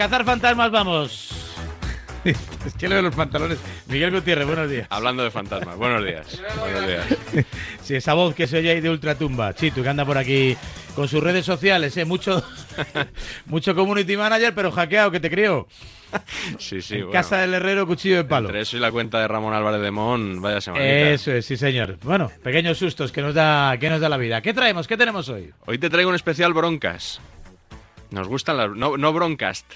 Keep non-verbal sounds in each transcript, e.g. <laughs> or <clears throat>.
cazar fantasmas vamos. <laughs> es que leo los pantalones. Miguel Gutiérrez, buenos días. Hablando de fantasmas, buenos días. <laughs> Buenos días. Sí, esa voz que se oye ahí de ultratumba. Chito, que anda por aquí con sus redes sociales, ¿eh? Mucho, <laughs> mucho community manager, pero hackeado, que te creo. Sí, sí, bueno. Casa del Herrero, cuchillo de palo. Entre eso y la cuenta de Ramón Álvarez de Mon, vaya semana. Eso es, sí, señor. Bueno, pequeños sustos que nos da, que nos da la vida. ¿Qué traemos? ¿Qué tenemos hoy? Hoy te traigo un especial broncas. Nos gustan las... No, no broncast.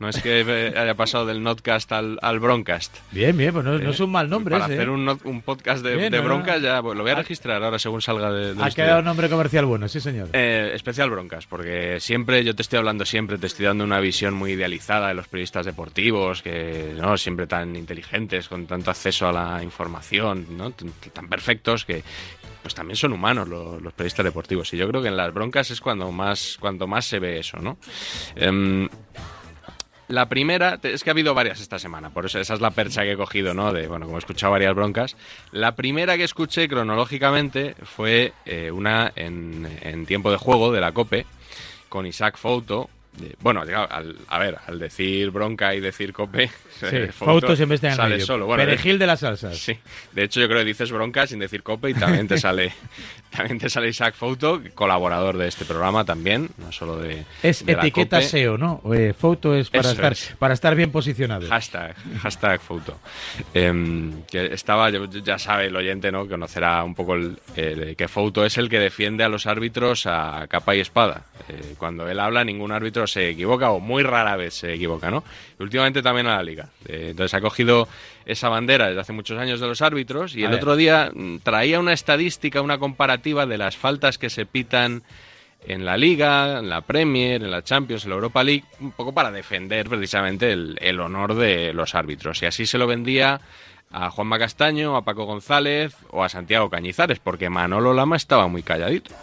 No es que eh, haya pasado del notcast al, al broncast. Bien, bien, pues no, no es un mal nombre Para ese. hacer ¿eh? un, un podcast de, Bien, de no, no. broncas ya pues, lo voy a registrar ahora según salga de, del Ha quedado un nombre comercial bueno, sí, señor. Eh, especial broncas, porque siempre yo te estoy hablando siempre, te estoy dando una visión muy idealizada de los periodistas deportivos, que no siempre tan inteligentes, con tanto acceso a la información, ¿no? Tan, tan perfectos que pues también son humanos los, los periodistas deportivos. Y yo creo que en las broncas es cuando más, cuando más se ve eso, ¿no? Em, la primera, es que ha habido varias esta semana, por eso esa es la percha que he cogido, ¿no? De, bueno, como he escuchado varias broncas. La primera que escuché cronológicamente fue eh, una en, en tiempo de juego de la COPE, con Isaac Fouto. De- bueno, al, a ver, al decir bronca y decir COPE, <laughs> Sí, eh, Fouto siempre está en sale medio. solo. Bueno, Perejil de las salsas. Sí, de hecho yo creo que dices bronca sin decir cope y también te <laughs> sale también te sale Isaac Fouto, colaborador de este programa también, no solo de Es de etiqueta. SEO, ¿no? Eh, foto es para Eso estar, es. para estar bien posicionado. Hashtag, hashtag Fouto. Em, que estaba, ya sabe el oyente, ¿no? Conocerá un poco el, el- que Fouto es el que defiende a los árbitros a capa y espada. Eh, cuando él habla, ningún árbitro se equivoca, o muy rara vez se equivoca, ¿no? Y últimamente también a la liga. Eh, entonces ha cogido esa bandera desde hace muchos años de los árbitros y A el ver. otro día mm, traía una estadística, una comparativa de las faltas que se pitan en la Liga, en la Premier, en la Champions, en la Europa League, un poco para defender precisamente el, el honor de los árbitros. Y así se lo vendía a Juanma Castaño, a Paco González o a Santiago Cañizares, porque Manolo Lama estaba muy calladito.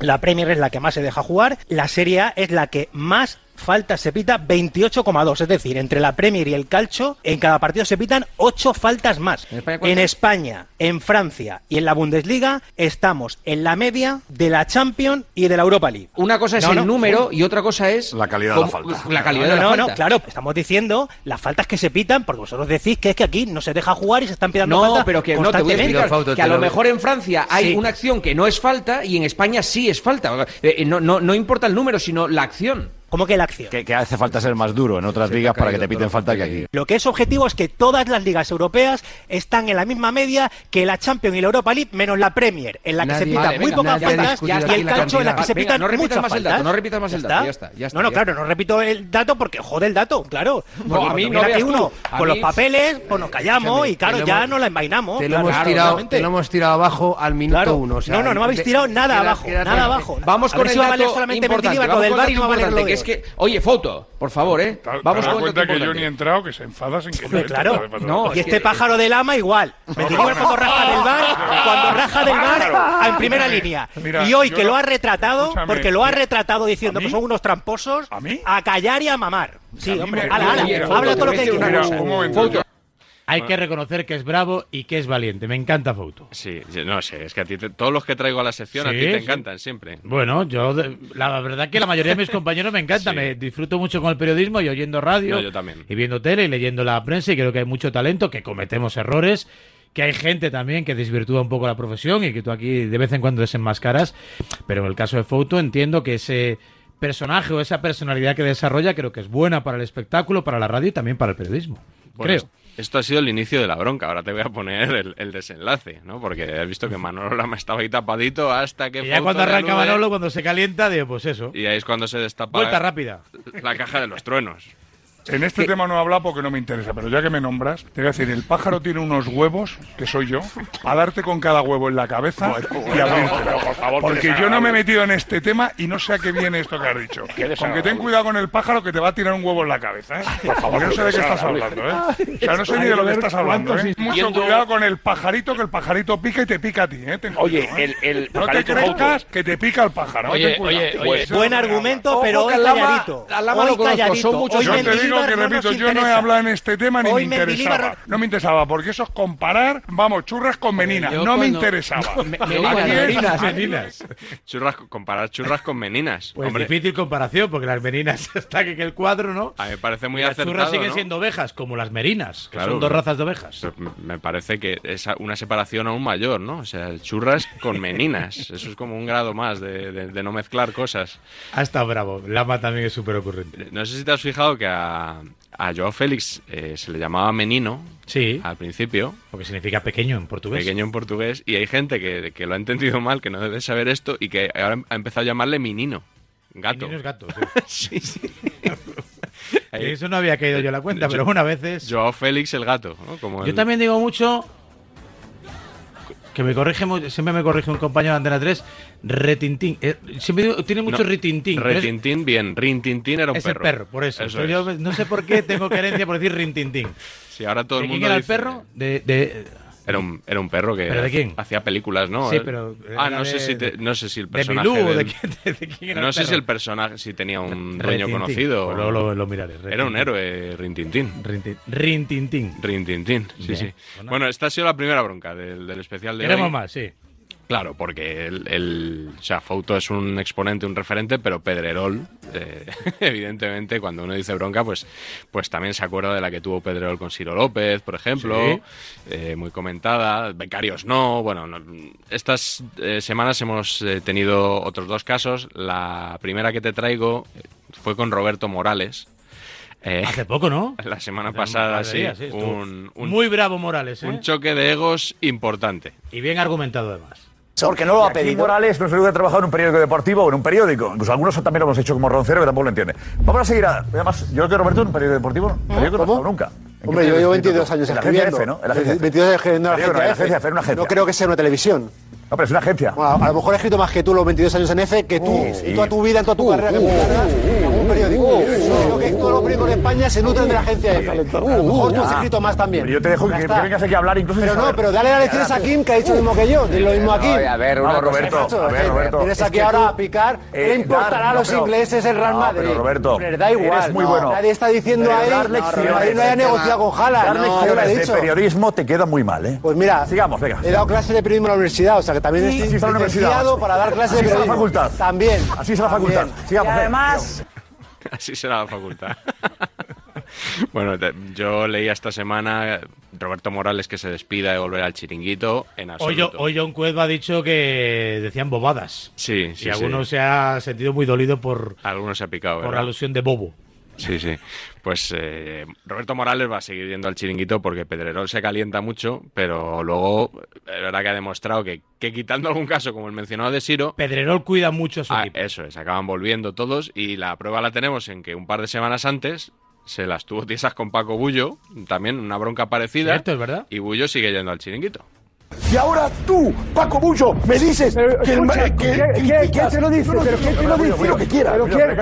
La Premier es la que más se deja jugar, la Serie A es la que más faltas se pita 28,2, es decir, entre la Premier y el Calcio, en cada partido se pitan 8 faltas más. ¿En España En cuántas? España, en Francia y en la Bundesliga estamos en la media de la Champions y de la Europa League. Una cosa es No, el no, número y otra cosa es La calidad de la falta. La calidad No, de la no, falta. no, claro, estamos diciendo las faltas que se pitan, porque vosotros decís que es que aquí no se deja jugar y se están pitando No, faltas pero que no te voy a constantemente. explicar Fauto, que a lo lo- mejor en Francia hay Sí. una acción que no es falta y en España sí es falta. Eh, no, no, no importa el número, sino la acción. ¿Cómo que la acción? Que, que hace falta ser más duro en otras ligas para que te piten falta que aquí. Lo que es objetivo es que todas las ligas europeas están en la misma media que la Champions y la Europa League, menos la Premier, en la que se pitan Vale, muy venga, pocas faltas, y el calcio en la que se Venga, pitan no repitas muchas más el dato, no repitas más el dato, ya está, ya está, No, no, ya claro, no repito el dato porque jode el dato, claro. Porque a mí no aquí uno A con mí- los papeles, pues nos callamos y claro, ya hemos- no la envainamos. Te lo, hemos tirado, claramente. te lo hemos tirado abajo al minuto uno. no, no, no me habéis tirado nada abajo, nada abajo. Vamos con el dato solamente y no va a valer es que, oye, foto, por favor, ¿eh? Vamos con cuenta que yo ni he entrado, que se enfada sin que Hombre, yo claro. No, Y es este pájaro de lama igual. <laughs> Mendilibar <laughs> cuando raja del bar, cuando raja del bar en primera línea. Mira, y hoy que lo ha retratado, porque lo ha mira, retratado diciendo que son unos tramposos, ¿A callar y a mamar. Sí, hombre, me- ala, ala, habla todo lo que quieras. Un momento. Hay que reconocer que es bravo y que es valiente. Me encanta Fouto. Sí, no sé, es que a ti te- todos los que traigo a la sección a ti te sí. encantan siempre. Bueno, yo la verdad que la mayoría de mis <laughs> compañeros me encanta, Sí. me disfruto mucho con el periodismo y oyendo radio No, yo también. y viendo tele y leyendo la prensa y creo que hay mucho talento, que cometemos errores, que hay gente también que desvirtúa un poco la profesión y que tú aquí de vez en cuando desenmascaras, pero en el caso de Fouto entiendo que ese personaje o esa personalidad que desarrolla creo que es buena para el espectáculo, para la radio y también para el periodismo. Bueno, creo. Esto ha sido el inicio de la bronca. Ahora te voy a poner el, el desenlace, ¿no? Porque has visto que Manolo Lama estaba ahí tapadito hasta que. Y ya cuando arranca Manolo, cuando se calienta, digo, pues eso. Y ahí es cuando se destapa Vuelta rápida. la caja de los truenos. En este tema no he hablado porque no me interesa, pero ya que me nombras, te voy a decir, el pájaro tiene unos huevos, que soy yo, a darte con cada huevo en la cabeza y abrírtela. Porque yo no me he metido en este tema y no sé a qué viene esto que has dicho. Con que ten cuidado con el pájaro que te va a tirar un huevo en la cabeza, ¿eh? Porque no sé de qué estás hablando, ¿eh? O sea, no sé ni de lo que estás hablando, ¿eh? Mucho cuidado con el pajarito, que el pajarito pica y te pica a ti, ¿eh? Ten Oye, cuidado, ¿eh? el, el No te creas que te pica el pájaro. Oye, cuidado. oye, oye. Pues, Buen argumento, pero hoy calladito. Hoy calladito. son muchos Hoy Yo te digo lo que repito, yo no he hablado en este tema ni Hoy me Mendilibar- interesaba. No me interesaba, porque eso es comparar, vamos, churras con meninas. No me cuando- interesaba. Me- meninas, meninas. Meninas. Churras, comparar churras con meninas. Pues Hombre, difícil comparación, porque las merinas está <laughs> que que el cuadro, ¿no? a mí me parece muy Y las acertado, churras siguen ¿no? siendo ovejas, como las merinas, que Claro, son dos razas de ovejas. Me- parece que es una separación aún mayor, ¿no? O sea, churras con meninas. <laughs> Eso es como un grado más de, de- de no mezclar cosas. Ha estado bravo. Lama también es súper ocurrente. No sé si te has fijado que a, a Joao Félix eh, se le llamaba menino Sí, al principio, porque significa pequeño en portugués. pequeño en portugués, y hay gente que, que lo ha entendido mal, que no debe saber esto, y que ahora ha empezado a llamarle menino. Gato. Niños gatos. <laughs> Sí, sí. <laughs> Ahí- Eso no había caído yo en la cuenta, pero bueno, a veces. Joao Félix el gato, ¿no? Como Yo el- también digo mucho. Que me corrige, siempre me corrige un compañero de Antena 3, retintín. Eh, siempre digo, tiene mucho No, es- Retintín, bien. Rintintín era un es el perro. perro, por eso. Eso Pero yo es. no sé por qué tengo carencia por decir rintintín. <laughs> Sí, ahora todo ¿De el quién mundo era el perro? De, de, Era un, era un perro que ¿Pero de quién? hacía películas, ¿no? Sí, pero Ah, no sé, de- si te- no sé si el de personaje. Milú, del- ¿de quién, de- de quién era no el sé si perro? el personaje si tenía un dueño conocido. Pues luego lo, lo miraré. Era un héroe, Rintintín. Rintin- Rintintín. Rintintín, sí, Bien. sí. Bueno. Bueno, esta ha sido la primera bronca del, del especial de Queremos hoy. más, sí. Claro, porque el, el- o sea, Fouto es un exponente, un referente, pero Pedrerol, eh, <laughs> evidentemente, cuando uno dice bronca, pues, pues también se acuerda de la que tuvo Pedrerol con Ciro López, por ejemplo, Sí. eh, muy comentada. Becarios no, bueno, no- estas eh, semanas hemos tenido otros dos casos. La primera que te traigo fue con Roberto Morales. Eh, Hace poco, ¿no? <laughs> la semana pasada, sí, un, un- Muy bravo Morales, ¿eh? un choque de egos importante. Y bien argumentado, además. Porque no lo ha pedido. Morales no se ha trabajado en un periódico deportivo o en un periódico. Incluso algunos también lo hemos hecho como Roncero, que tampoco lo entiende. Vamos a seguir a. Además, yo creo que Roberto en un periódico deportivo. ¿no? Periódico no ha estado nunca. ¿En qué Hombre, yo llevo has escrito 22 tú? años En la agencia escribiendo. F, ¿no? En la agencia F. 22 años escribiendo en la no, agencia una No agencia. creo que sea una televisión. No, pero es una agencia. Bueno, a lo mejor he escrito más que tú los 22 años en F que tú, Sí, sí. y toda tu vida, en toda tu carrera, que en algún periódico. Creo que todos los periódicos de España se nutren de la agencia F. A lo mejor tú has escrito más también. Pero yo te dejo que, vengas aquí a hablar incluso Pero no, pero dale las lecciones a Kim, que ha dicho lo mismo que yo. Dile lo mismo a Kim. a ver, Roberto, a ver, Roberto. Tienes es aquí ahora a picar. ¿Qué eh, le importará a los ingleses el Real Madrid? pero, Roberto, da igual. muy no, bueno. Nadie está diciendo ahí. dar No, haya de negociado con Haaland. Dar lo lecciones de periodismo te queda muy mal, ¿eh? Pues mira, Sigamos, venga. he dado clases de periodismo en la universidad, o sea que también estoy licenciado para dar clases de Así es la periodismo. facultad. También. Así es la facultad. también. Sigamos, venga. <laughs> Así será la facultad. <laughs> bueno, te- yo leía esta semana Roberto Morales que se despida de volver al chiringuito en Hoy, absoluto. hoy John Cueva ha dicho que decían bobadas. Sí, sí, y alguno sí. se ha sentido muy dolido por, Algunos se ha picado, por alusión de bobo. Sí, sí. Pues eh, Roberto Morales va a seguir yendo al chiringuito porque Pedrerol se calienta mucho, pero luego es verdad que ha demostrado que, que quitando algún caso como el mencionado de Siro, Pedrerol cuida mucho a su ah, equipo. eso es, acaban volviendo todos y la prueba la tenemos en que un par de semanas antes se las tuvo tiesas con Paco Bullo, también una bronca parecida, Cierto, es verdad. y Bullo sigue yendo al chiringuito. Y ahora tú, Paco Bullo, me dices que el ma- que- que- ¿Quién te lo dice? No, no, ¿Pero quién te lo dice? Bullo, que quiera. ¿Pero quién-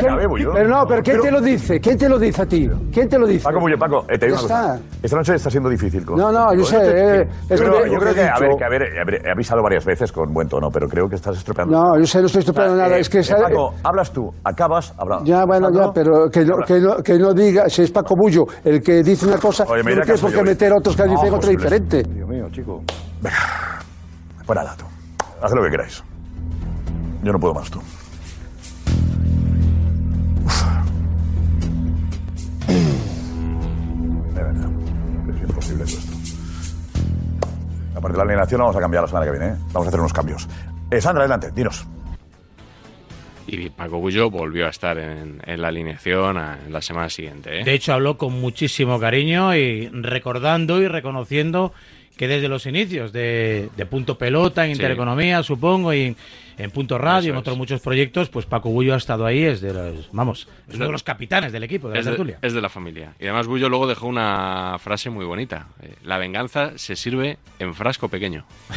pero no, pero ¿quién Pero- te lo dice? ¿Quién te lo dice a ti? ¿Quién te lo dice? Paco Bullo, Paco, eh, te digo cosa. está. Esta noche está siendo difícil. Con, No, no, yo sé, eh, es Pero lo que- yo lo creo que que, a ver, que a ver, he avisado varias veces con buen tono, pero creo que estás estropeando. No, yo sé, no estoy estropeando O sea, nada. eh, Es que... eh, Paco, hablas tú, acabas, hablamos. Ya, bueno, ya, pero que no, que, no, que no diga, si es Paco Bullo el que dice una cosa, no tienes por yo, qué meter otros que dicen otra diferente. Dios mío, chico. Venga, nada, tú. Haz lo que queráis. Yo no puedo más, tú. Uf. De verdad. Es imposible todo esto. Aparte de la alineación, la vamos a cambiar la semana que viene. ¿eh? Vamos a hacer unos cambios. Eh, Sandra, adelante, dinos. Y Paco Bullo volvió a estar en, en la alineación a- en la semana siguiente. ¿eh? De hecho, habló con muchísimo cariño y recordando y reconociendo que desde los inicios de, de Punto Pelota, en Sí. Intereconomía, supongo, y en, en Punto Radio, en otros muchos proyectos, pues Paco Bullo ha estado ahí, es de los, vamos, es uno de los capitanes del equipo, de la es, de, tertulia. es de la familia. Y además Bullo luego dejó una frase muy bonita. Eh, La venganza se sirve en frasco pequeño. <laughs>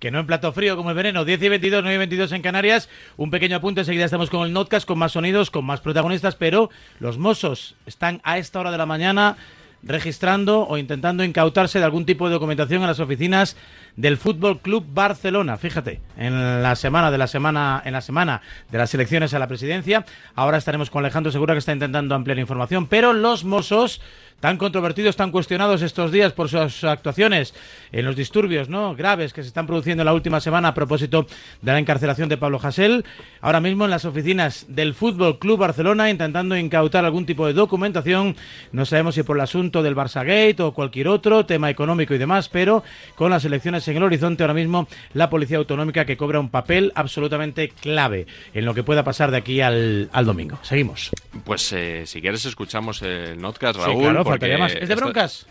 Que no en plato frío como el veneno. 10 y 22, 9 y 22 en Canarias. Un pequeño apunte, enseguida estamos con el Notcast, con más sonidos, con más protagonistas, pero los mozos están a esta hora de la mañana registrando o intentando incautarse de algún tipo de documentación en las oficinas del Fútbol Club Barcelona. Fíjate, en la semana de la semana en la semana de las elecciones a la presidencia, ahora estaremos con Alejandro Segura que está intentando ampliar información, pero los Mossos tan controvertidos, tan cuestionados estos días por sus actuaciones en los disturbios ¿no? graves que se están produciendo en la última semana a propósito de la encarcelación de Pablo Hasél, ahora mismo en las oficinas del Fútbol Club Barcelona intentando incautar algún tipo de documentación, no sabemos si por el asunto del Barça Gate o cualquier otro tema económico y demás, pero con las elecciones en el horizonte ahora mismo la Policía Autonómica que cobra un papel absolutamente clave en lo que pueda pasar de aquí al, al domingo. Seguimos. Pues eh, si quieres escuchamos el notcast, Sí, Raúl. claro, porque faltaría más. ¿Es de esto- broncas?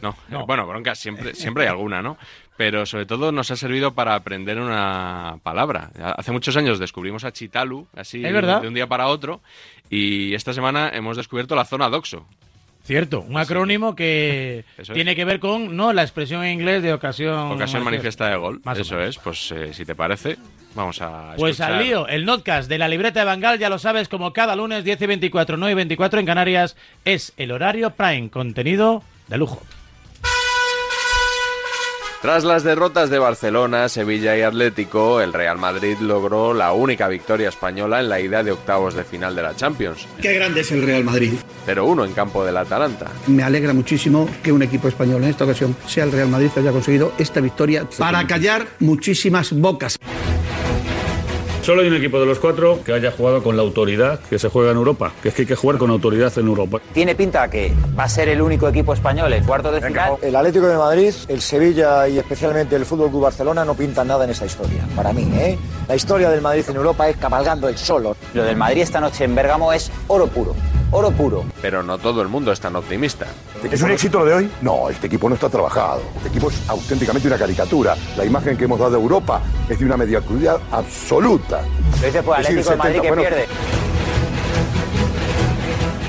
No, No. bueno, broncas siempre, siempre hay alguna, ¿no? Pero sobre todo nos ha servido para aprender una palabra. Hace muchos años descubrimos a Chitalu, así de un día para otro, y esta semana hemos descubierto la zona doxo. Cierto, un acrónimo que <laughs> es. tiene que ver con no la expresión en inglés de ocasión Ocasión manifiesta de gol. Más Eso es, pues eh, si te parece, vamos a Pues escuchar. al lío, el notcast de la libreta de Bangal, ya lo sabes, como cada lunes 10 y 24, 9 y 24 en Canarias, es el horario prime, contenido de lujo. Tras las derrotas de Barcelona, Sevilla y Atlético, el Real Madrid logró la única victoria española en la ida de octavos de final de la Champions. Qué grande es el Real Madrid. Pero uno en campo del Atalanta. Me alegra muchísimo que un equipo español en esta ocasión sea el Real Madrid que haya conseguido esta victoria para callar muchísimas bocas. Solo hay un equipo de los cuatro que haya jugado con la autoridad que se juega en Europa, que es que hay que jugar con autoridad en Europa. Tiene pinta que va a ser el único equipo español en cuartos de final. El Atlético de Madrid, el Sevilla y especialmente el Fútbol Club Barcelona no pintan nada en esa historia. Para mí, ¿eh? La historia del Madrid en Europa es cabalgando el solo. Lo del Madrid esta noche en Bérgamo es oro puro. Oro puro. Pero no todo el mundo es tan optimista. ¿Es un éxito lo de hoy? No, este equipo no está trabajado. Este equipo es auténticamente una caricatura. La imagen que hemos dado de Europa es de una mediocridad absoluta. Lo dice por Es decir, Atlético de Madrid 70, que bueno, pierde.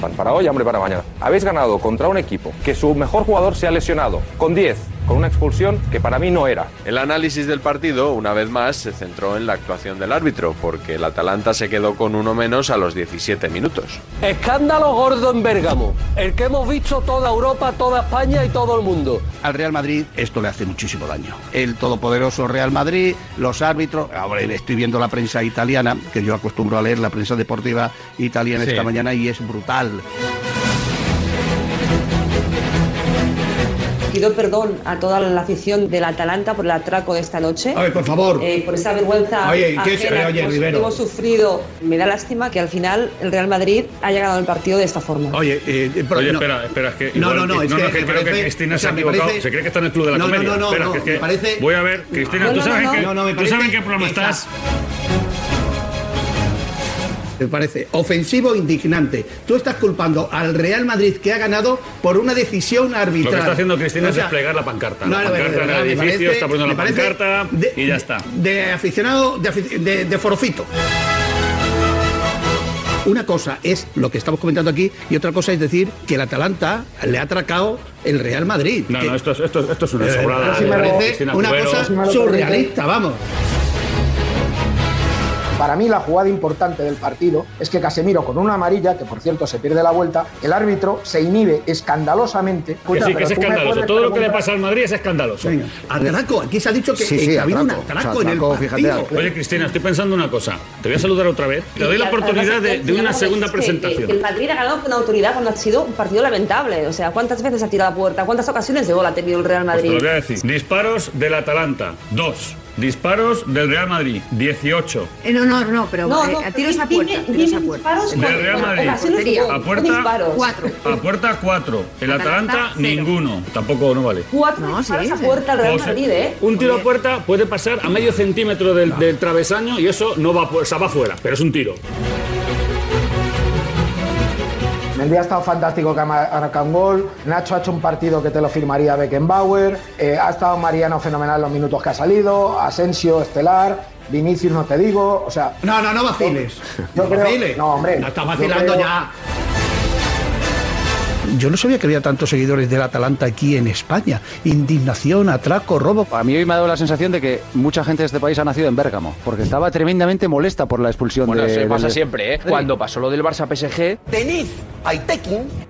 Pan para hoy, hambre para mañana. Habéis ganado contra un equipo que su mejor jugador se ha lesionado, con 10, con una expulsión que para mí no era. El análisis del partido, una vez más, se centró en la actuación del árbitro, porque el Atalanta se quedó con uno menos a los 17 minutos. Escándalo gordo en Bérgamo, el que hemos visto toda Europa, toda España y todo el mundo. Al Real Madrid esto le hace muchísimo daño. El todopoderoso Real Madrid, los árbitros, ahora estoy viendo la prensa italiana, que yo acostumbro a leer la prensa deportiva italiana Sí. esta mañana y es brutal. Pido perdón a toda la afición del Atalanta por el atraco de esta noche. A ver, por favor. Eh, por esa vergüenza Oye, ¿qué es- ajena oye, que hemos- Rivero. que hemos sufrido. Me da lástima que al final el Real Madrid haya ganado el partido de esta forma. Oye, eh, pero Oye, no- espera, espera, es que. No, igual- no, no, es no, que no, que creo Cristina o sea, se ha equivocado. parece- Se cree que está en el club de la No, no, comedia. no, no, espera, no, que es me que parece- Voy a ver, Cristina, No, ¿tú sabes no, en qué, no, no, me ¿tú sabes en qué programa estás? Me parece ofensivo e indignante. Tú estás culpando al Real Madrid que ha ganado por una decisión arbitral. Lo que está haciendo Cristina O es desplegar la pancarta. no, la pancarta en el edificio, parece- está poniendo la pancarta de- y ya está. De aficionado, de, de- de forofito. Una cosa es lo que estamos comentando aquí y otra cosa es decir que el Atalanta le ha atracado el Real Madrid. No, Que- no, esto es, esto, es- esto es una Eh, sobrada. me parece una cosa surrealista, vamos. Para mí la jugada importante del partido es que Casemiro con una amarilla, que por cierto se pierde la vuelta, el árbitro se inhibe escandalosamente. Que sí, que es escandaloso. Todo lo que le pasa al Madrid es escandaloso. Venga, atraco. Aquí se ha dicho que, Sí, eh, sí, que ha habido un atraco. en el partido. Oye, Cristina, estoy pensando una cosa. Te voy a saludar otra vez. Te doy la oportunidad de, una segunda presentación. El Madrid ha ganado con autoridad cuando ha sido un partido lamentable. O sea, ¿cuántas veces ha tirado a puerta? ¿Cuántas ocasiones de gol ha tenido el Real Pues te Madrid? lo voy a decir. Disparos del Atalanta, 2. Disparos del Real Madrid, 18. Eh, no, no, no, pero No, eh, no, a tiros a puerta. dime tiros a puerta. disparos Del Real Madrid. A puerta, disparos. Cuatro. A puerta 4. El Atalanta, ninguno. Tampoco no vale. Cuatro No, disparos sí, a puerta al Real O sea, Madrid, ¿eh? Un tiro a puerta puede pasar a medio centímetro del, del travesaño y eso no va, o sea, va fuera, pero es un tiro. Mendy ha estado fantástico gol. Nacho ha hecho un partido que te lo firmaría Beckenbauer. Eh, ha estado Mariano fenomenal los minutos que ha salido. Asensio, estelar. Vinicius, no te digo. O sea. No, no, no vaciles. Yo no creo- vaciles. no, hombre, No, está yo vacilando creo- ya. Yo no sabía que había tantos seguidores del Atalanta aquí en España. Indignación, atraco, robo. A mí hoy me ha dado la sensación de que mucha gente de este país ha nacido en Bérgamo, porque estaba tremendamente molesta por la expulsión Bueno, de... eso pasa del- siempre, ¿eh? Cuando pasó lo del Barça PSG, Tenid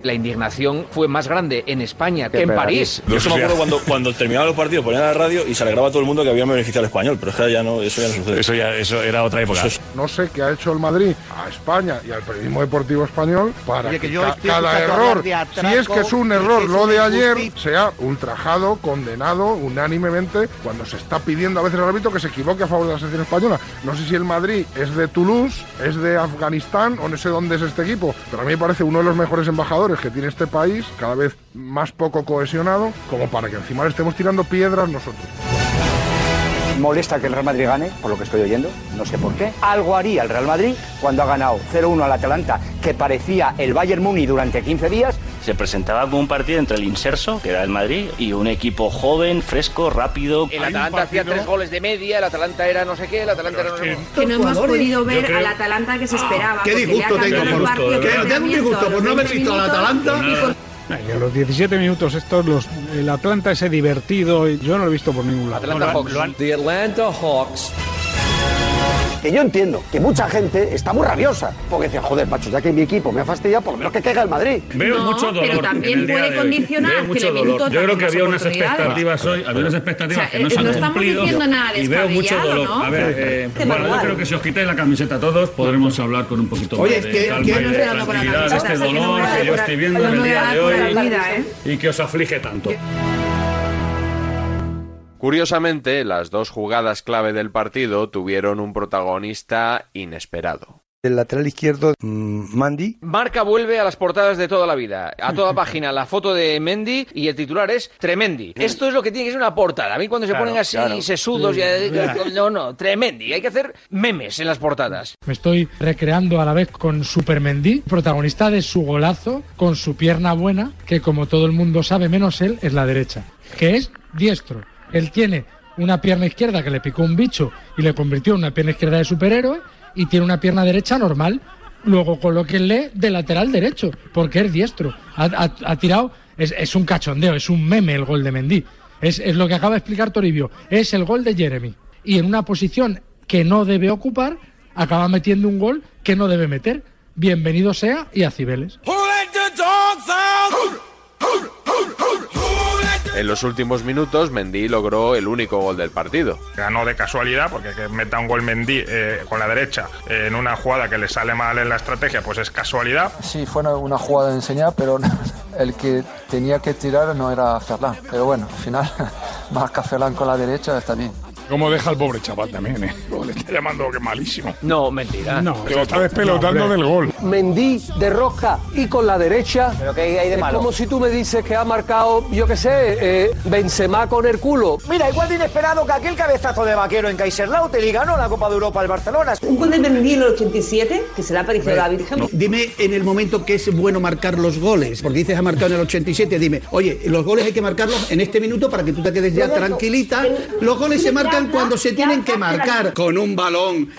la indignación fue más grande en España que en París. Yo solo me acuerdo cuando, cuando terminaban los partidos, ponían la radio y se alegraba todo el mundo que había beneficiado al español, pero es que ya no, eso ya no sucede. Eso ya, eso era otra época. No sé qué ha hecho el Madrid a España y al periodismo deportivo español para Oye, que, que yo ca- estoy cada error, si es que es un error es lo de ayer, sea ultrajado, condenado unánimemente cuando se está pidiendo a veces al árbitro que se equivoque a favor de la selección española. No sé si el Madrid es de Toulouse, es de Afganistán o no sé dónde es este equipo, pero a mí me parece uno de los mejores embajadores que tiene este país, cada vez más poco cohesionado, como para que encima le estemos tirando piedras nosotros. Molesta que el Real Madrid gane, por lo que estoy oyendo, no sé por qué. Algo haría el Real Madrid cuando ha ganado 0-1 al Atalanta, que parecía el Bayern Muni durante 15 días. Se presentaba como un partido entre el Inserso, que era el Madrid, y un equipo joven, fresco, rápido. El Atalanta hacía tres goles de media, el Atalanta era no sé qué, el Atalanta era no sé qué. Que no hemos podido ver creo- al Atalanta que se esperaba. Qué disgusto tengo por partido que tengo un disgusto por no haber visto al 20 Atalanta. Y a los 17 minutos estos, los, el Atlanta ese divertido, yo no lo he visto por ningún lado. Atlanta Hawks. The Atlanta Hawks. Que yo entiendo que mucha gente está muy rabiosa, porque dice, joder, macho, ya que mi equipo me ha fastidiado, por lo menos que caiga el Madrid. Veo No, mucho dolor. pero también en el día puede condicionar Veo que minuto Yo creo que había unas expectativas hoy, había unas expectativas O sea, que no eh, se han no estamos cumplido. diciendo nada y veo mucho dolor. ¿no? A ver, eh, bueno, yo creo que si os quitáis la camiseta todos, podremos hablar con un poquito Oye, más de que- calma que- y no de tranquilidad este no dolor que yo estoy viendo no en el día de por hoy ¿eh? y que os aflige tanto. Curiosamente, las dos jugadas clave del partido tuvieron un protagonista inesperado. El lateral izquierdo, mm, Mandy. Marca vuelve a las portadas de toda la vida. A toda <laughs> página la foto de Mendy y el titular es Tremendi. Esto es lo que tiene que ser una portada. A mí cuando se Claro, ponen así claro. sesudos, ya, <laughs> no, no, Tremendi. Hay que hacer memes en las portadas. Me estoy recreando a la vez con Supermendí, protagonista de su golazo, con su pierna buena, que como todo el mundo sabe, menos él, es la derecha, que es diestro. Él tiene una pierna izquierda que le picó un bicho y le convirtió en una pierna izquierda de superhéroe, y tiene una pierna derecha normal. Luego colóquenle de lateral derecho, porque es diestro. Ha, tirado, es, un cachondeo, es un meme el gol de Mendy. Es lo que acaba de explicar Toribio, es el gol de Jeremy. Y en una posición que no debe ocupar, acaba metiendo un gol que no debe meter. Bienvenido sea y a Cibeles. En los últimos minutos, Mendy logró el único gol del partido. Ganó de casualidad, porque que meta un gol Mendy eh, con la derecha eh, en una jugada que le sale mal en la estrategia, pues es casualidad. Sí, fue una, jugada de enseñar, pero <laughs> el que tenía que tirar no era Ferlán. Pero bueno, al final, <laughs> marca Ferlán con la derecha, está bien. ¿Cómo deja al pobre chaval también, eh? <laughs> Le está llamando que malísimo. No, mentira. No, que lo está despelotando del gol. Mendy de rosca y con la derecha. ¿Pero qué hay de es malo? como si tú me dices que ha marcado, yo qué sé, eh, Benzema con el culo. Mira, igual de inesperado que aquel cabezazo de vaquero en Kaiserslautern y ganó la Copa de Europa al Barcelona. Un gol de Mendy en el 87, que se le ha parecido a la Virgen. Dime en el momento que es bueno marcar los goles, porque dices ha marcado en el 87, dime, oye, los goles hay que marcarlos en este minuto para que tú te quedes ya tranquilita. Los goles se marcan cuando se tienen que marcar con un balón.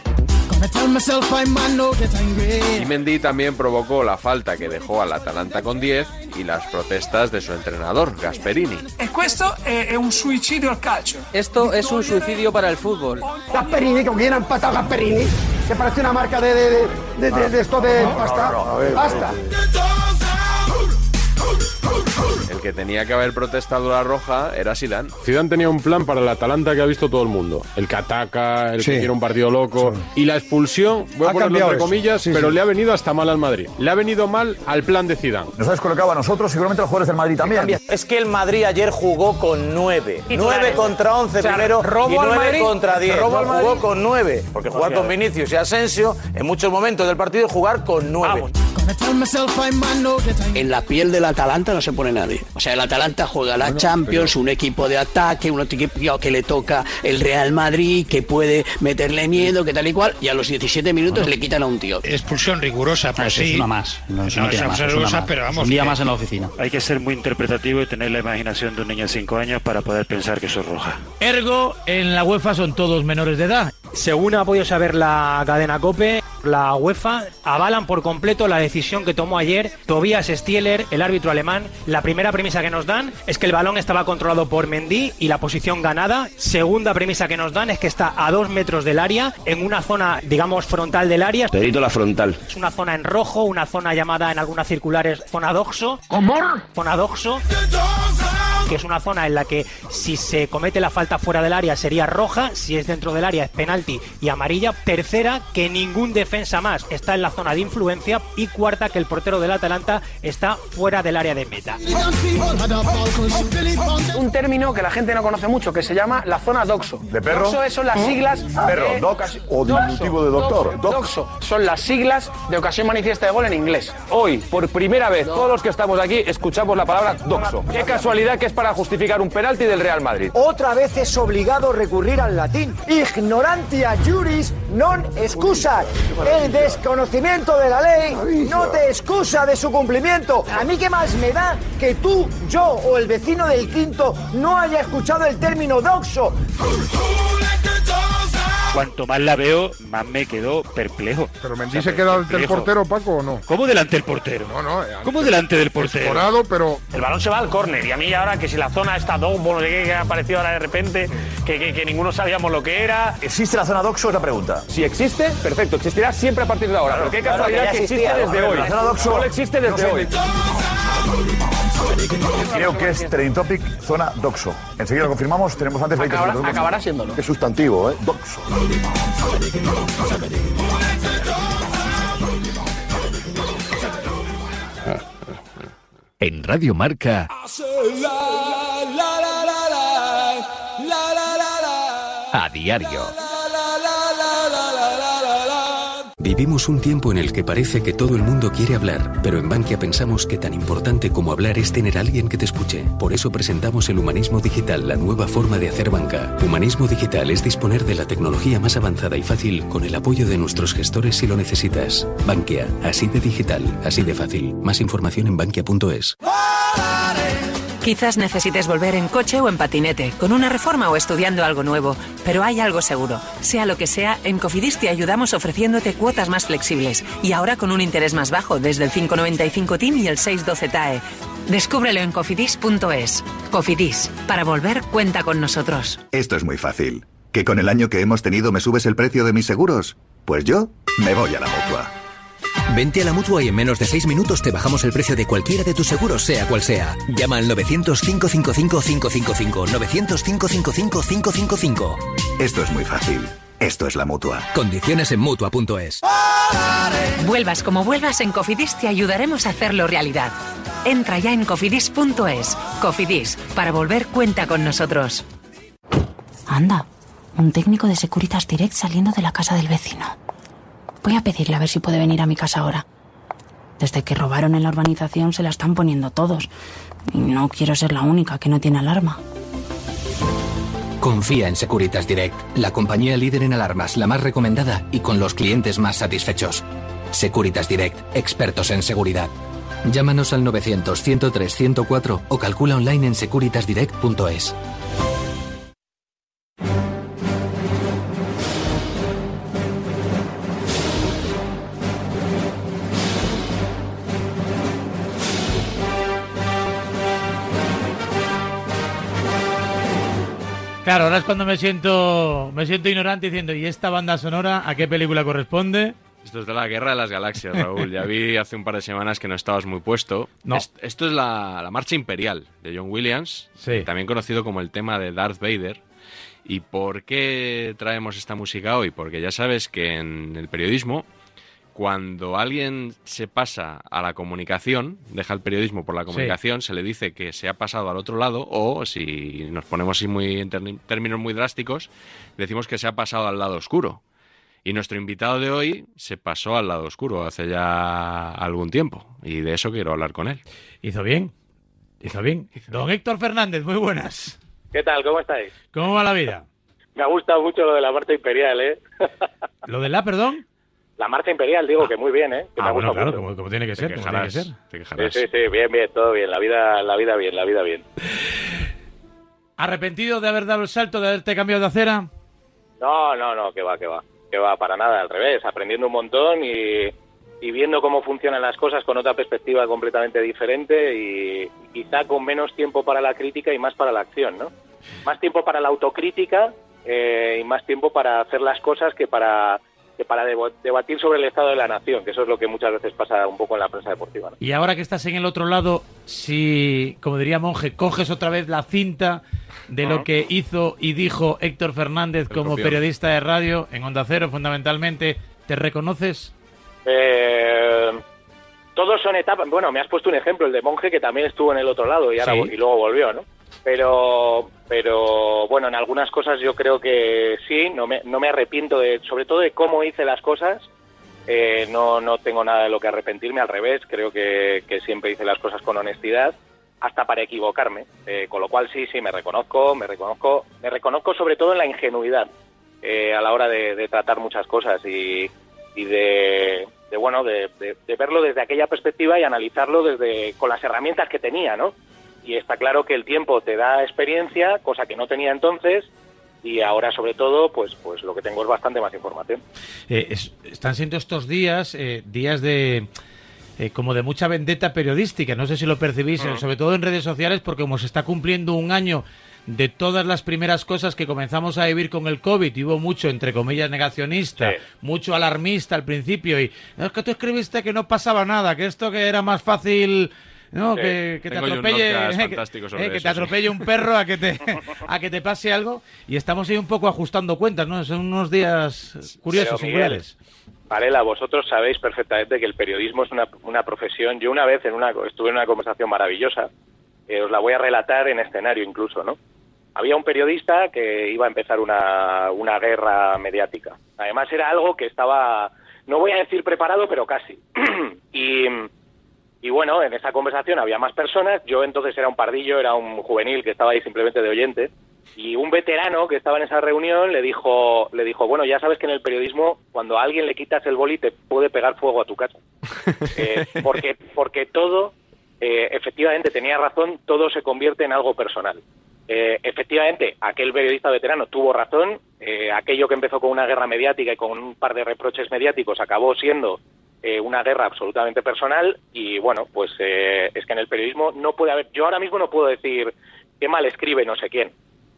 Y Mendy también provocó la falta que dejó al Atalanta con 10 y las protestas de su entrenador, Gasperini. E questo è, è un suicidio al calcio. Esto es un suicidio para el fútbol. Gasperini, ¿con quién ha empatado Gasperini? Que parece una marca de, de, de, de- de- de esto de pasta. Basta. El que tenía que haber protestado la roja era Zidane. Zidane tenía un plan para el Atalanta que ha visto todo el mundo. El que ataca, el Sí. que quiere un partido loco. Y la expulsión, voy a Ha ponerlo entre eso. comillas, Sí, pero sí. le ha venido hasta mal al Madrid. Le ha venido mal al plan de Zidane. Nos ha descolocado a nosotros, seguramente a los jugadores del Madrid también. Es que el Madrid ayer jugó con 9. 9 contra 11 O sea, primero robo y al 9 Madrid, contra 10. robo No, jugó con 9. Porque jugar con Vinicius y Asensio en muchos momentos del partido jugar con 9. En la piel del Atalanta no se pone nadie. O sea, el Atalanta juega la Champions, un equipo de ataque, un equipo que le toca el Real Madrid, que puede meterle miedo, que tal y cual, y a los 17 minutos le quitan a un tío. Expulsión rigurosa, pues es sí. una más. No, eso No, no tiene es más, una es una rigurosa, más. pero Es vamos, un día más en la oficina. Hay que ser muy interpretativo y tener la imaginación de un niño de 5 años para poder pensar que eso es roja. Ergo, en la UEFA son todos menores de edad. Según ha podido saber la cadena COPE, la UEFA avalan por completo la decisión que tomó ayer Tobias Stieler, el árbitro alemán. La primera premisa que nos dan es que el balón estaba controlado por Mendy y la posición ganada. Segunda premisa que nos dan es que está a dos metros del área, en una zona, digamos, frontal del área. Perito la frontal. Es una zona en rojo, una zona llamada en algunas circulares zona doxo. ¿Cómo? Zona doxo que es una zona en la que si se comete la falta fuera del área sería roja, si es dentro del área es penalti y amarilla. Tercera, que ningún defensa más está en la zona de influencia. Y cuarta, que el portero del Atalanta está fuera del área de meta. Un término que la gente no conoce mucho, que se llama la zona doxo. ¿De perro? Doxo son las siglas... Perro, de dox o diminutivo de doctor. Doxo, doxo. Son las siglas de ocasión manifiesta de gol en inglés. Hoy, por primera vez, todos los que estamos aquí escuchamos la palabra doxo. Qué casualidad que es para justificar un penalti del Real Madrid. Otra vez es obligado recurrir al latín. Ignorantia juris non excusat. El desconocimiento de la ley no te excusa de su cumplimiento. A mí qué más me da que tú, yo o el vecino del quinto no haya escuchado el término doxo. Cuanto más la veo, más me quedo perplejo. Pero Mendy se queda delante del portero, Paco, o no? ¿Cómo delante del portero? No, no. ¿Cómo delante del portero? Escorado, pero. El balón se va al córner y a mí ahora que si la zona está doxo, no sé qué, que ha aparecido ahora de repente, que, que- que ninguno sabíamos lo que era. ¿Existe la zona doxo? Es la pregunta. Si existe, perfecto, existirá siempre a partir de ahora. Pero qué Claro, casualidad que ya que existe desde hoy. La zona doxo- existe desde no sé, hoy. Creo que es trending topic zona doxo. Enseguida lo confirmamos. Tenemos antes 20 Acabará, segundos. acabará siéndolo. Qué sustantivo, ¿eh? Doxo. En Radio Marca, a diario. Vivimos un tiempo en el que parece que todo el mundo quiere hablar, pero en Bankia pensamos que tan importante como hablar es tener a alguien que te escuche. Por eso presentamos el Humanismo Digital, la nueva forma de hacer banca. Humanismo Digital es disponer de la tecnología más avanzada y fácil con el apoyo de nuestros gestores si lo necesitas. Bankia, así de digital, así de fácil. Más información en bankia.es. Quizás necesites volver en coche o en patinete, con una reforma o estudiando algo nuevo, pero hay algo seguro. Sea lo que sea, en Cofidis te ayudamos ofreciéndote cuotas más flexibles y ahora con un interés más bajo desde el 595 TIN y el 612 TAE. Descúbrelo en cofidis.es. Cofidis, para volver cuenta con nosotros. Esto es muy fácil. ¿Que con el año que hemos tenido me subes el precio de mis seguros? Pues yo me voy a la mutua. Vente a la mutua y en menos de 6 minutos te bajamos el precio de cualquiera de tus seguros, sea cual sea. Llama al 900-555-555. 900-555-555. Esto es muy fácil. Esto es la mutua. Condiciones en mutua.es. Vuelvas como vuelvas, en Cofidis te ayudaremos a hacerlo realidad. Entra ya en cofidis.es. Cofidis, para volver cuenta con nosotros. Anda, un técnico de Securitas Direct saliendo de la casa del vecino. Voy a pedirle a ver si puede venir a mi casa ahora. Desde que robaron en la urbanización se la están poniendo todos. Y no quiero ser la única que no tiene alarma. Confía en Securitas Direct, la compañía líder en alarmas, la más recomendada y con los clientes más satisfechos. Securitas Direct, expertos en seguridad. Llámanos al 900-103-104 o calcula online en securitasdirect.es. Claro, ahora es cuando me siento, me siento ignorante diciendo, ¿y esta banda sonora a qué película corresponde? Esto es de la Guerra de las Galaxias, Raúl. Ya vi hace un par de semanas que no estabas muy puesto. No. Es- esto es la, la Marcha Imperial de John Williams, Sí. también conocido como el tema de Darth Vader. ¿Y por qué traemos esta música hoy? Porque ya sabes que en el periodismo, cuando alguien se pasa a la comunicación, deja el periodismo por la comunicación, se le dice que se ha pasado al otro lado, o si nos ponemos así muy en términos muy drásticos, decimos que se ha pasado al lado oscuro. Y nuestro invitado de hoy se pasó al lado oscuro hace ya algún tiempo. Y de eso quiero hablar con él. Hizo bien. Hizo bien. Don Héctor Fernández, muy buenas. ¿Qué tal? ¿Cómo estáis? ¿Cómo va la vida? Me ha gustado mucho lo de la marcha imperial, ¿eh? ¿Lo de la, perdón? La marcha imperial, digo que muy bien, ¿eh? Que Ah, bueno, claro, como tiene que ser. como tiene que ser. Sí, sí, sí, bien, bien, todo bien. La vida, la vida bien, la vida bien. ¿Arrepentido de haber dado el salto, de haberte cambiado de acera? No, no, no, que va, que va. Que va, para nada, al revés. Aprendiendo un montón y, y viendo cómo funcionan las cosas con otra perspectiva completamente diferente y quizá con menos tiempo para la crítica y más para la acción, ¿no? Más tiempo para la autocrítica eh, y más tiempo para hacer las cosas que para que para debatir sobre el estado de la nación, que eso es lo que muchas veces pasa un poco en la prensa deportiva. ¿no? Y ahora que estás en el otro lado, si, como diría Monje, coges otra vez la cinta de lo que hizo y dijo Héctor Fernández como periodista de radio, en Onda Cero fundamentalmente, ¿te reconoces? Eh, todos son etapas. Bueno, me has puesto un ejemplo, el de Monje, que también estuvo en el otro lado y, ahora, Sí. y luego volvió, ¿no? Pero, pero bueno, en algunas cosas yo creo que sí, no me, no me arrepiento de, sobre todo de cómo hice las cosas. Eh, no, no tengo nada de lo que arrepentirme, al revés, creo que, siempre hice las cosas con honestidad, hasta para equivocarme. Eh, con lo cual sí, sí, me reconozco, me reconozco, me reconozco sobre todo en la ingenuidad eh, a la hora de, tratar muchas cosas y, y de, de, bueno, de- de verlo desde aquella perspectiva y analizarlo desde con las herramientas que tenía, ¿no? Y está claro que el tiempo te da experiencia, cosa que no tenía entonces, y ahora sobre todo, pues, pues lo que tengo es bastante más información. Eh, es- están siendo estos días eh, días de eh, como de mucha vendetta periodística. No sé si lo percibís, eh, Mm. sobre todo en redes sociales, porque como se está cumpliendo un año de todas las primeras cosas que comenzamos a vivir con el COVID, y hubo mucho, entre comillas, negacionista, mucho alarmista al principio, y "No, es que tú escribiste que no pasaba nada, que esto que era más fácil... No, Sí. que, que te atropelle, eh, que- sobre eh, que eso, te sí. atropelle un perro a que te <laughs> a que te pase algo y estamos ahí un poco ajustando cuentas, ¿no? Son unos días curiosos, Miguel, singulares. Varela, vosotros sabéis perfectamente que el periodismo es una, una profesión. Yo una vez en una, estuve en una conversación maravillosa, eh, os la voy a relatar en escenario incluso, ¿no? Había un periodista que iba a empezar una, una guerra mediática. Además era algo que estaba, no voy a decir preparado, pero casi. <clears throat> y, y bueno, en esa conversación había más personas. Yo entonces era un pardillo, era un juvenil que estaba ahí simplemente de oyente. Y un veterano que estaba en esa reunión le dijo, le dijo, bueno, ya sabes que en el periodismo cuando a alguien le quitas el boli te puede pegar fuego a tu casa. <laughs> Eh, porque, porque todo, eh, efectivamente tenía razón, todo se convierte en algo personal. Eh, efectivamente, aquel periodista veterano tuvo razón, eh, aquello que empezó con una guerra mediática y con un par de reproches mediáticos acabó siendo eh, una guerra absolutamente personal y bueno, pues eh, es que en el periodismo no puede haber, yo ahora mismo no puedo decir qué mal escribe no sé quién,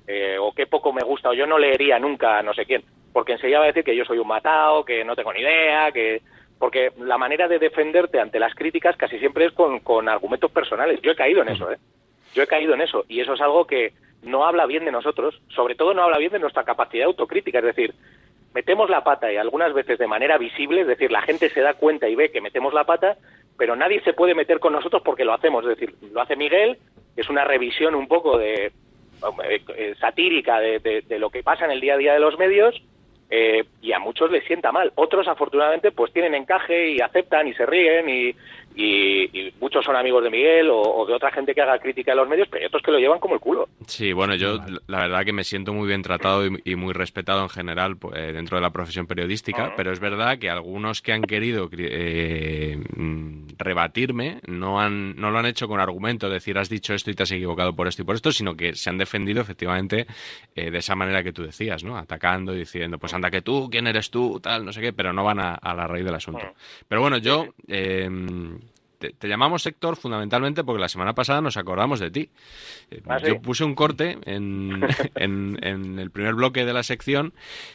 eh, o qué poco me gusta, o yo no leería nunca a no sé quién, porque enseguida va a decir que yo soy un matado, que no tengo ni idea, que porque la manera de defenderte ante las críticas casi siempre es con, con argumentos personales. Yo he caído en eso, ¿eh? Yo he caído en eso y eso es algo que no habla bien de nosotros, sobre todo no habla bien de nuestra capacidad autocrítica, es decir, metemos la pata y algunas veces de manera visible, es decir, la gente se da cuenta y ve que metemos la pata, pero nadie se puede meter con nosotros porque lo hacemos, es decir, lo hace Miguel, es una revisión un poco de eh, eh, satírica de, de- de lo que pasa en el día a día de los medios eh, y a muchos les sienta mal. Otros, afortunadamente, pues tienen encaje y aceptan y se ríen y, y- y muchos son amigos de Miguel o, o de otra gente que haga crítica a los medios, pero hay otros que lo llevan como el culo. Sí, bueno, yo la verdad que me siento muy bien tratado y, y muy respetado en general pues, eh, dentro de la profesión periodística, pero es verdad que algunos que han querido eh, mm, rebatirme no, han, no lo han hecho con argumentos, decir has dicho esto y te has equivocado por esto y por esto, sino que se han defendido efectivamente eh, de esa manera que tú decías, ¿no? Atacando y diciendo, pues anda que tú, ¿quién eres tú? Tal, no sé qué, pero no van a, a la raíz del asunto. Pero bueno, yo... te, te llamamos Héctor fundamentalmente porque la semana pasada nos acordamos de ti. Eh, ¿Ah, sí? Yo puse un corte en, <laughs> en- en el primer bloque de la sección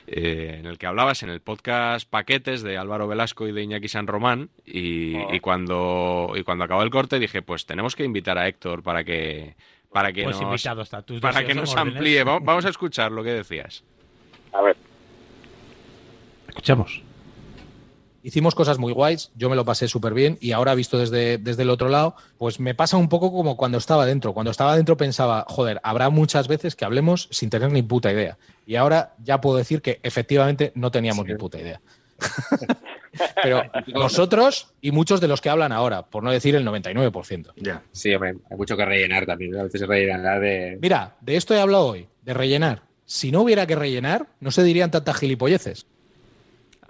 eh, en el que hablabas en el podcast Paquetes de Álvaro Velasco y de Iñaki San Román y, Ah. y cuando, y cuando acabó el corte dije, pues tenemos que invitar a Héctor para que, para que Pues nos, tus para que nos amplíe. Va- Vamos a escuchar lo que decías. A ver. Escuchamos. Hicimos cosas muy guays, yo me lo pasé súper bien y ahora visto desde, desde el otro lado, pues me pasa un poco como cuando estaba dentro. Cuando estaba dentro pensaba, joder, habrá muchas veces que hablemos sin tener ni puta idea. Y ahora ya puedo decir que efectivamente no teníamos ni puta idea. <laughs> Pero nosotros y muchos de los que hablan ahora, por no decir el 99%. Sí, hombre, hay mucho que rellenar también. A veces rellenar de. Mira, de esto he hablado hoy, de rellenar. Si no hubiera que rellenar, no se dirían tantas gilipolleces.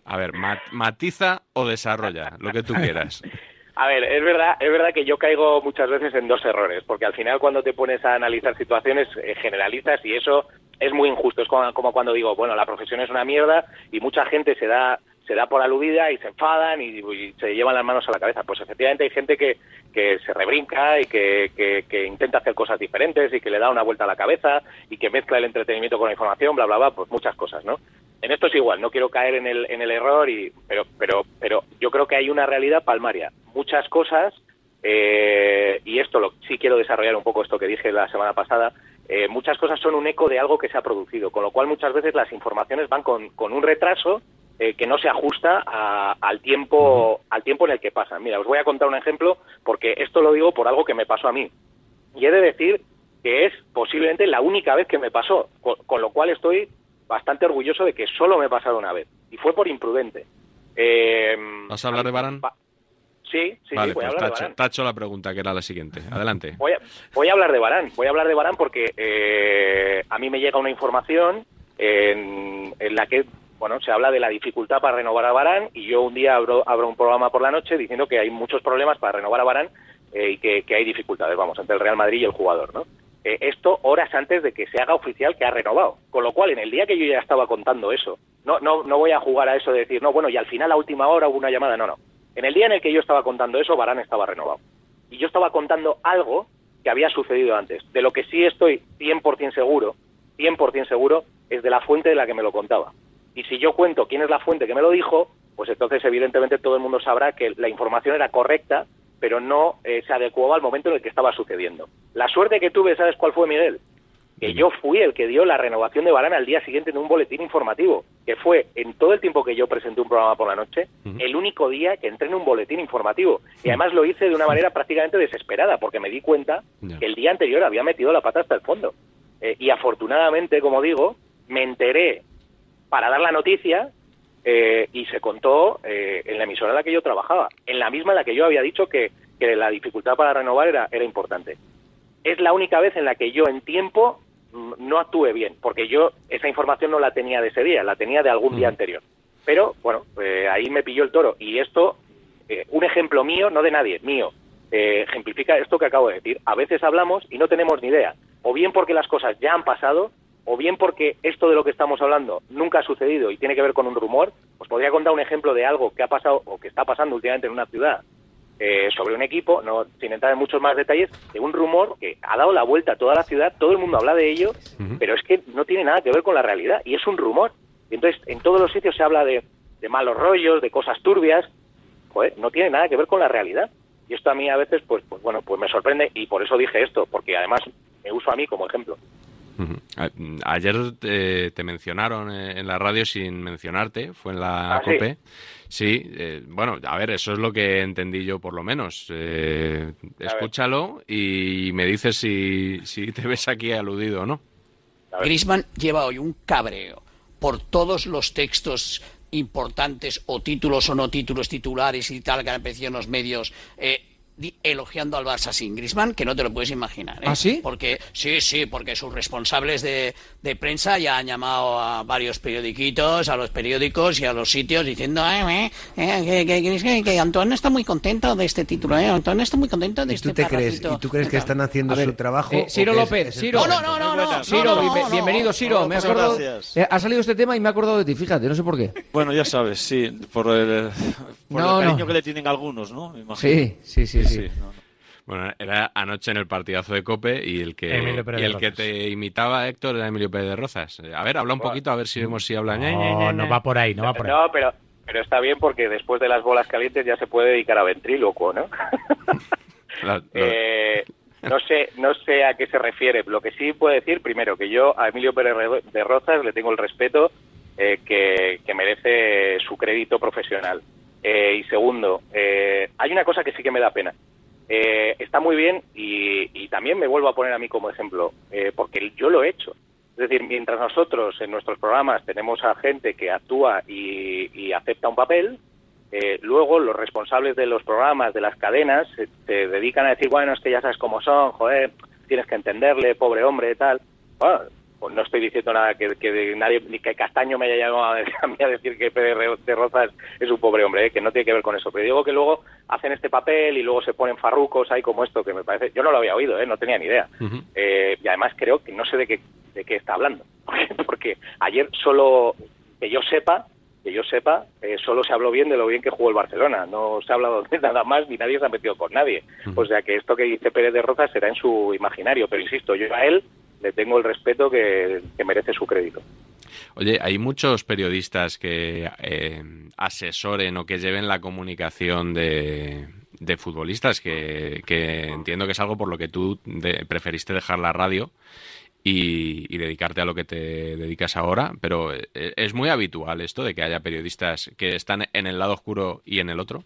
A ver, ma- matiza o desarrolla, lo que tú quieras. <laughs> A ver, es verdad, es verdad que yo caigo muchas veces en dos errores, porque al final cuando te pones a analizar situaciones eh, generalizas y eso es muy injusto. Es como, como cuando digo, bueno, la profesión es una mierda y mucha gente se da se da por aludida y se enfadan y, y se llevan las manos a la cabeza. Pues efectivamente hay gente que, que se rebrinca y que, que- que intenta hacer cosas diferentes y que le da una vuelta a la cabeza y que mezcla el entretenimiento con la información, bla, bla, bla, pues muchas cosas, ¿no? En esto es igual, no quiero caer en el, en el error, y, pero, pero, pero yo creo que hay una realidad palmaria. Muchas cosas, eh, y esto lo, sí quiero desarrollar un poco esto que dije la semana pasada, eh, muchas cosas son un eco de algo que se ha producido, con lo cual muchas veces las informaciones van con, con un retraso eh, que no se ajusta a- al tiempo al tiempo en el que pasan. Mira, os voy a contar un ejemplo porque esto lo digo por algo que me pasó a mí. Y he de decir que es posiblemente la única vez que me pasó, con, con lo cual estoy bastante orgulloso de que solo me ha pasado una vez. Y fue por imprudente. Eh, ¿Vas a hablar de Barán? sí, sí, vale, sí, voy a pues hablar tacho, tacho la pregunta, que era la siguiente. Adelante. Voy a, voy a hablar de Barán. Voy a hablar de Barán porque eh, a mí me llega una información en, en la que bueno se habla de la dificultad para renovar a Barán y yo un día abro, abro un programa por la noche diciendo que hay muchos problemas para renovar a Barán eh, y que, que hay dificultades, vamos, entre el Real Madrid y el jugador, ¿no? Eh, esto horas antes de que se haga oficial que ha renovado. Con lo cual, en el día que yo ya estaba contando eso, no, no, no voy a jugar a eso de decir, no, bueno, y al final a última hora hubo una llamada, no, no. En el día en el que yo estaba contando eso, Barán estaba renovado y yo estaba contando algo que había sucedido antes. De lo que sí estoy 100% seguro, 100% seguro, es de la fuente de la que me lo contaba. Y si yo cuento quién es la fuente que me lo dijo, pues entonces evidentemente todo el mundo sabrá que la información era correcta, pero no eh, se adecuaba al momento en el que estaba sucediendo. La suerte que tuve, ¿sabes cuál fue, Miguel? Que yo fui el que dio la renovación de Barán al día siguiente en un boletín informativo, que fue en todo el tiempo que yo presenté un programa por la noche, el único día que entré en un boletín informativo. Y además lo hice de una manera prácticamente desesperada, porque me di cuenta que el día anterior había metido la pata hasta el fondo. Eh, y afortunadamente, como digo, me enteré para dar la noticia eh, y se contó eh, en la emisora en la que yo trabajaba, en la misma en la que yo había dicho que, que la dificultad para renovar era, era importante. Es la única vez en la que yo en tiempo mm, no actué bien, porque yo esa información no la tenía de ese día, la tenía de algún día anterior. Pero bueno, eh, ahí me pilló el toro y esto, eh, un ejemplo mío, no de nadie, mío, eh, ejemplifica esto que acabo de decir. A veces hablamos y no tenemos ni idea, o bien porque las cosas ya han pasado, o bien porque esto de lo que estamos hablando nunca ha sucedido y tiene que ver con un rumor. Os podría contar un ejemplo de algo que ha pasado o que está pasando últimamente en una ciudad eh, sobre un equipo, no sin entrar en muchos más detalles, de un rumor que ha dado la vuelta a toda la ciudad, todo el mundo habla de ello, pero es que no tiene nada que ver con la realidad y es un rumor. Y entonces en todos los sitios se habla de, de malos rollos, de cosas turbias, Joder, no tiene nada que ver con la realidad. Y esto a mí a veces, pues, pues bueno, pues me sorprende y por eso dije esto, porque además me uso a mí como ejemplo. Mm, Ayer te, te mencionaron eh, en la radio sin mencionarte, fue en la ¿Ah, sí? COPE. Sí, eh, bueno, a ver, eso es lo que entendí yo por lo menos. Eh, escúchalo y me dices si, si te ves aquí aludido o no. Grisman lleva hoy un cabreo por todos los textos importantes o títulos o no títulos titulares y tal que han aparecido en los medios eh, di- elogiando al Barça sin Grisman que no te lo puedes imaginar. ¿eh? ¿Ah, sí? Porque sí, sí, porque sus responsables de, de prensa ya han llamado a varios periodiquitos, a los periódicos y a los sitios diciendo eh, eh, eh, que, que, que- que Antoine está muy contento de este título, eh, Antoine está muy contento de ¿Y este tú te crees, parrafito". ¿y tú crees que están haciendo ver, su trabajo? eh, Ciro es- López, es Ciro. No, no, no, no, Ciro, no, bienve- no, bienvenido, Ciro. no, me gracias. eh, ha salido este tema y me he acordado de ti, fíjate, no sé por qué. Bueno, ya sabes, sí, por el, por No, el cariño no. que le tienen algunos, ¿no? Me imagino. Sí, sí, sí, sí. no, no. Bueno, era anoche en el partidazo de Cope y el que, y el que te imitaba Héctor era Emilio Pérez de Rozas. A ver, habla un poquito a ver si vemos si habla. No, no va por ahí, no va por ahí. No, pero, pero está bien porque después de las bolas calientes ya se puede dedicar a ventrílocuo, ¿no? <laughs> La- Eh, no sé, no sé a qué se refiere. Lo que sí puedo decir, primero, que yo a Emilio Pérez Re- de Rozas le tengo el respeto eh, que, que merece su crédito profesional. Eh, y segundo, eh, hay una cosa que sí que me da pena. Eh, está muy bien y, y también me vuelvo a poner a mí como ejemplo, eh, porque yo lo he hecho. Es decir, mientras nosotros en nuestros programas tenemos a gente que actúa y, y acepta un papel, eh, luego los responsables de los programas, de las cadenas, se, se dedican a decir, bueno, es que ya sabes cómo son, joder, tienes que entenderle, pobre hombre, tal. Bueno, no estoy diciendo nada que, que nadie, ni que Castaño me haya llamado a <laughs> mí a decir que Pérez de Rozas es un pobre hombre, ¿eh? que no tiene que ver con eso. Pero digo que luego hacen este papel y luego se ponen farrucos ahí como esto, que me parece. Yo no lo había oído, ¿eh? no tenía ni idea. Eh, y además creo que no sé de qué, de qué está hablando. <laughs> Porque ayer solo, que yo sepa, que yo sepa, eh, solo se habló bien de lo bien que jugó el Barcelona. No se ha hablado <laughs> de nada más ni nadie se ha metido con nadie. O sea que esto que dice Pérez de Rozas será en su imaginario. Pero insisto, yo a él le tengo el respeto que, que merece su crédito. Oye, hay muchos periodistas que eh, asesoren o que lleven la comunicación de, de futbolistas, que, que entiendo que es algo por lo que tú preferiste dejar la radio y, y dedicarte a lo que te dedicas ahora, pero eh, es muy habitual esto de que haya periodistas que están en el lado oscuro y en el otro.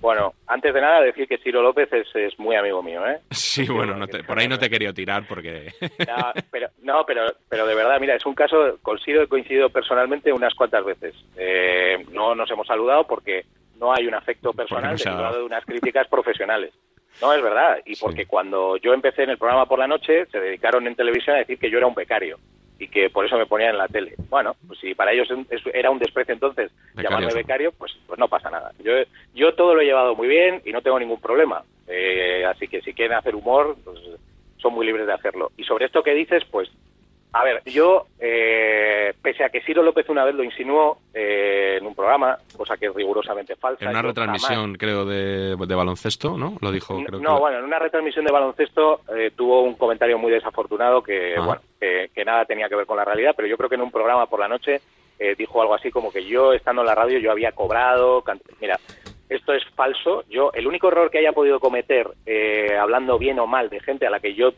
Bueno, antes de nada decir que Ciro López es, es muy amigo mío, ¿eh? <laughs> Sí, bueno, no te- por ahí no te quería tirar porque... No, <laughs> pero, no, pero, pero de verdad, mira, es un caso, con Ciro he coincidido personalmente unas cuantas veces. Eh, no nos hemos saludado porque no hay un afecto personal derivado de unas críticas profesionales. No, es verdad. Y porque cuando yo empecé en el programa por la noche, se dedicaron en televisión a decir que yo era un becario y que por eso me ponían en la tele. Bueno, pues si para ellos era un desprecio entonces Becarios. llamarme becario, pues, pues no pasa nada. Yo, yo todo lo he llevado muy bien y no tengo ningún problema. Eh, así que si quieren hacer humor, pues son muy libres de hacerlo. Y sobre esto que dices, pues, a ver, yo, eh, pese a que Ciro López una vez lo insinuó eh, en un programa, cosa que es rigurosamente falsa. En una retransmisión, jamás- creo, de, de baloncesto, ¿no? Lo dijo, creo no, que... bueno, en una retransmisión de baloncesto eh, tuvo un comentario muy desafortunado que, Ah. bueno, que, que nada tenía que ver con la realidad, pero yo creo que en un programa por la noche eh, dijo algo así como que yo, estando en la radio, yo había cobrado... can- Mira, esto es falso. Yo, el único error que haya podido cometer, eh, hablando bien o mal de gente a la que yo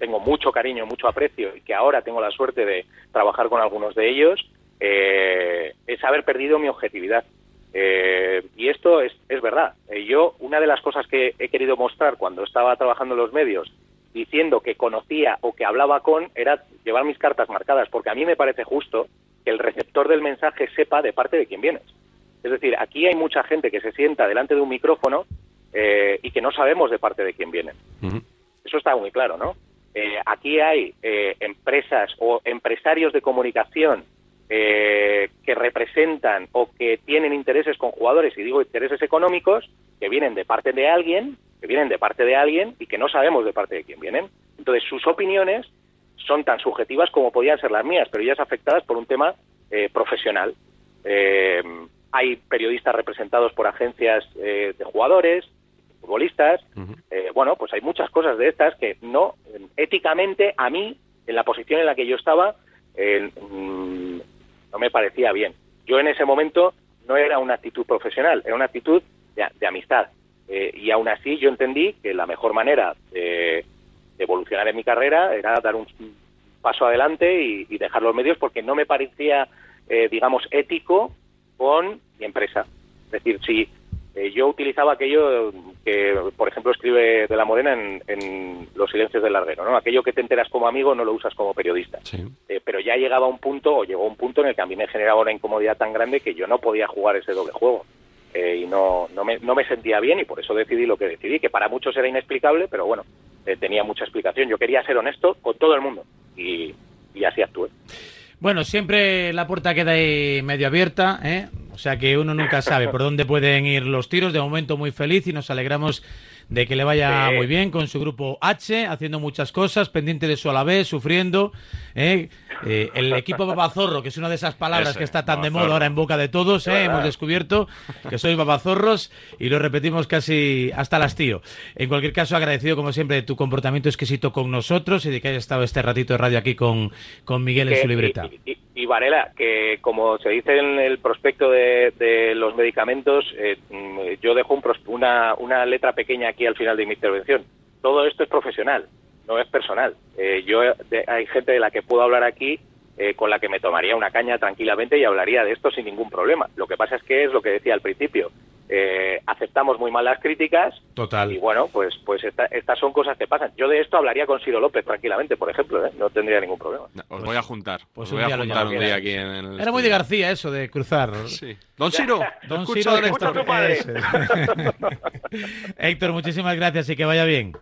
tengo mucho cariño, mucho aprecio y que ahora tengo la suerte de trabajar con algunos de ellos, eh, es haber perdido mi objetividad. Eh, y esto es, es verdad. Eh, yo, una de las cosas que he querido mostrar cuando estaba trabajando en los medios, diciendo que conocía o que hablaba con, era llevar mis cartas marcadas, porque a mí me parece justo que el receptor del mensaje sepa de parte de quién vienes. Es decir, aquí hay mucha gente que se sienta delante de un micrófono eh, y que no sabemos de parte de quién vienen. Eso está muy claro, ¿no? Eh, aquí hay eh, empresas o empresarios de comunicación eh, que representan o que tienen intereses con jugadores, y digo intereses económicos, que vienen de parte de alguien, que vienen de parte de alguien y que no sabemos de parte de quién vienen. Entonces, sus opiniones son tan subjetivas como podían ser las mías, pero ellas afectadas por un tema eh, profesional. Eh, hay periodistas representados por agencias eh, de jugadores, futbolistas. Eh, bueno, pues hay muchas cosas de estas que no, éticamente, a mí, en la posición en la que yo estaba, eh, mm, no me parecía bien. Yo en ese momento no era una actitud profesional, era una actitud de, de amistad. Eh, y aún así yo entendí que la mejor manera de, de evolucionar en mi carrera era dar un paso adelante y, y dejar los medios porque no me parecía, eh, digamos, ético con mi empresa. Es decir, si eh, yo utilizaba aquello que, por ejemplo, escribe de la Morena en, en Los silencios del larguero, ¿no? Aquello que te enteras como amigo no lo usas como periodista. Eh, pero ya llegaba un punto, o llegó un punto en el que a mí me generaba una incomodidad tan grande que yo no podía jugar ese doble juego. Eh, y no, no, me, no me sentía bien y por eso decidí lo que decidí, que para muchos era inexplicable, pero bueno, eh, tenía mucha explicación. Yo quería ser honesto con todo el mundo y, y así actué. Bueno, siempre la puerta queda ahí medio abierta, ¿eh? O sea que uno nunca sabe por dónde pueden ir los tiros. De momento muy feliz y nos alegramos de que le vaya Sí. muy bien con su grupo H, haciendo muchas cosas, pendiente de su Alavés, sufriendo. ¿eh? Eh, el equipo Babazorro, que es una de esas palabras Ese, que está tan de babazorro. moda ahora en boca de todos, ¿eh? Hemos descubierto que sois babazorros y lo repetimos casi hasta el hastío. En cualquier caso, agradecido como siempre de tu comportamiento exquisito con nosotros y de que hayas estado este ratito de radio aquí con, con Miguel en su libreta. Y, y- y Varela, que como se dice en el prospecto de, de los medicamentos, eh, mm, yo dejo un una, una letra pequeña aquí al final de mi intervención. Todo esto es profesional, no es personal. Eh, yo de- hay gente de la que puedo hablar aquí eh, con la que me tomaría una caña tranquilamente y hablaría de esto sin ningún problema. Lo que pasa es que es lo que decía al principio. Eh, aceptamos muy mal las críticas Total. y bueno, pues pues esta- estas son cosas que pasan. Yo de esto hablaría con Ciro López tranquilamente, por ejemplo, ¿eh? no tendría ningún problema. Os voy a juntar. pues os voy a juntar un llamamos. día aquí en el. Era muy de García eso de cruzar. <laughs> Sí. Don Ciro, <laughs> Don Ciro de es. <laughs> Héctor, muchísimas gracias y que vaya bien.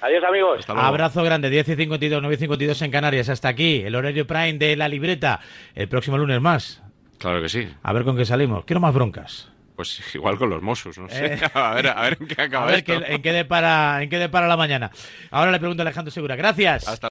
Adiós, amigos. Abrazo grande, 10 y 52, 9 y 52 en Canarias. Hasta aquí, el horario prime de la libreta. El próximo lunes más. Claro que sí. A ver con qué salimos. Quiero más broncas. Pues <laughs> igual con los Mossos, no sé. Eh. <laughs> A, ver, a ver en qué acaba A ver esto. en qué depara, en qué depara la mañana. Ahora le pregunto a Alejandro Segura. Gracias. Hasta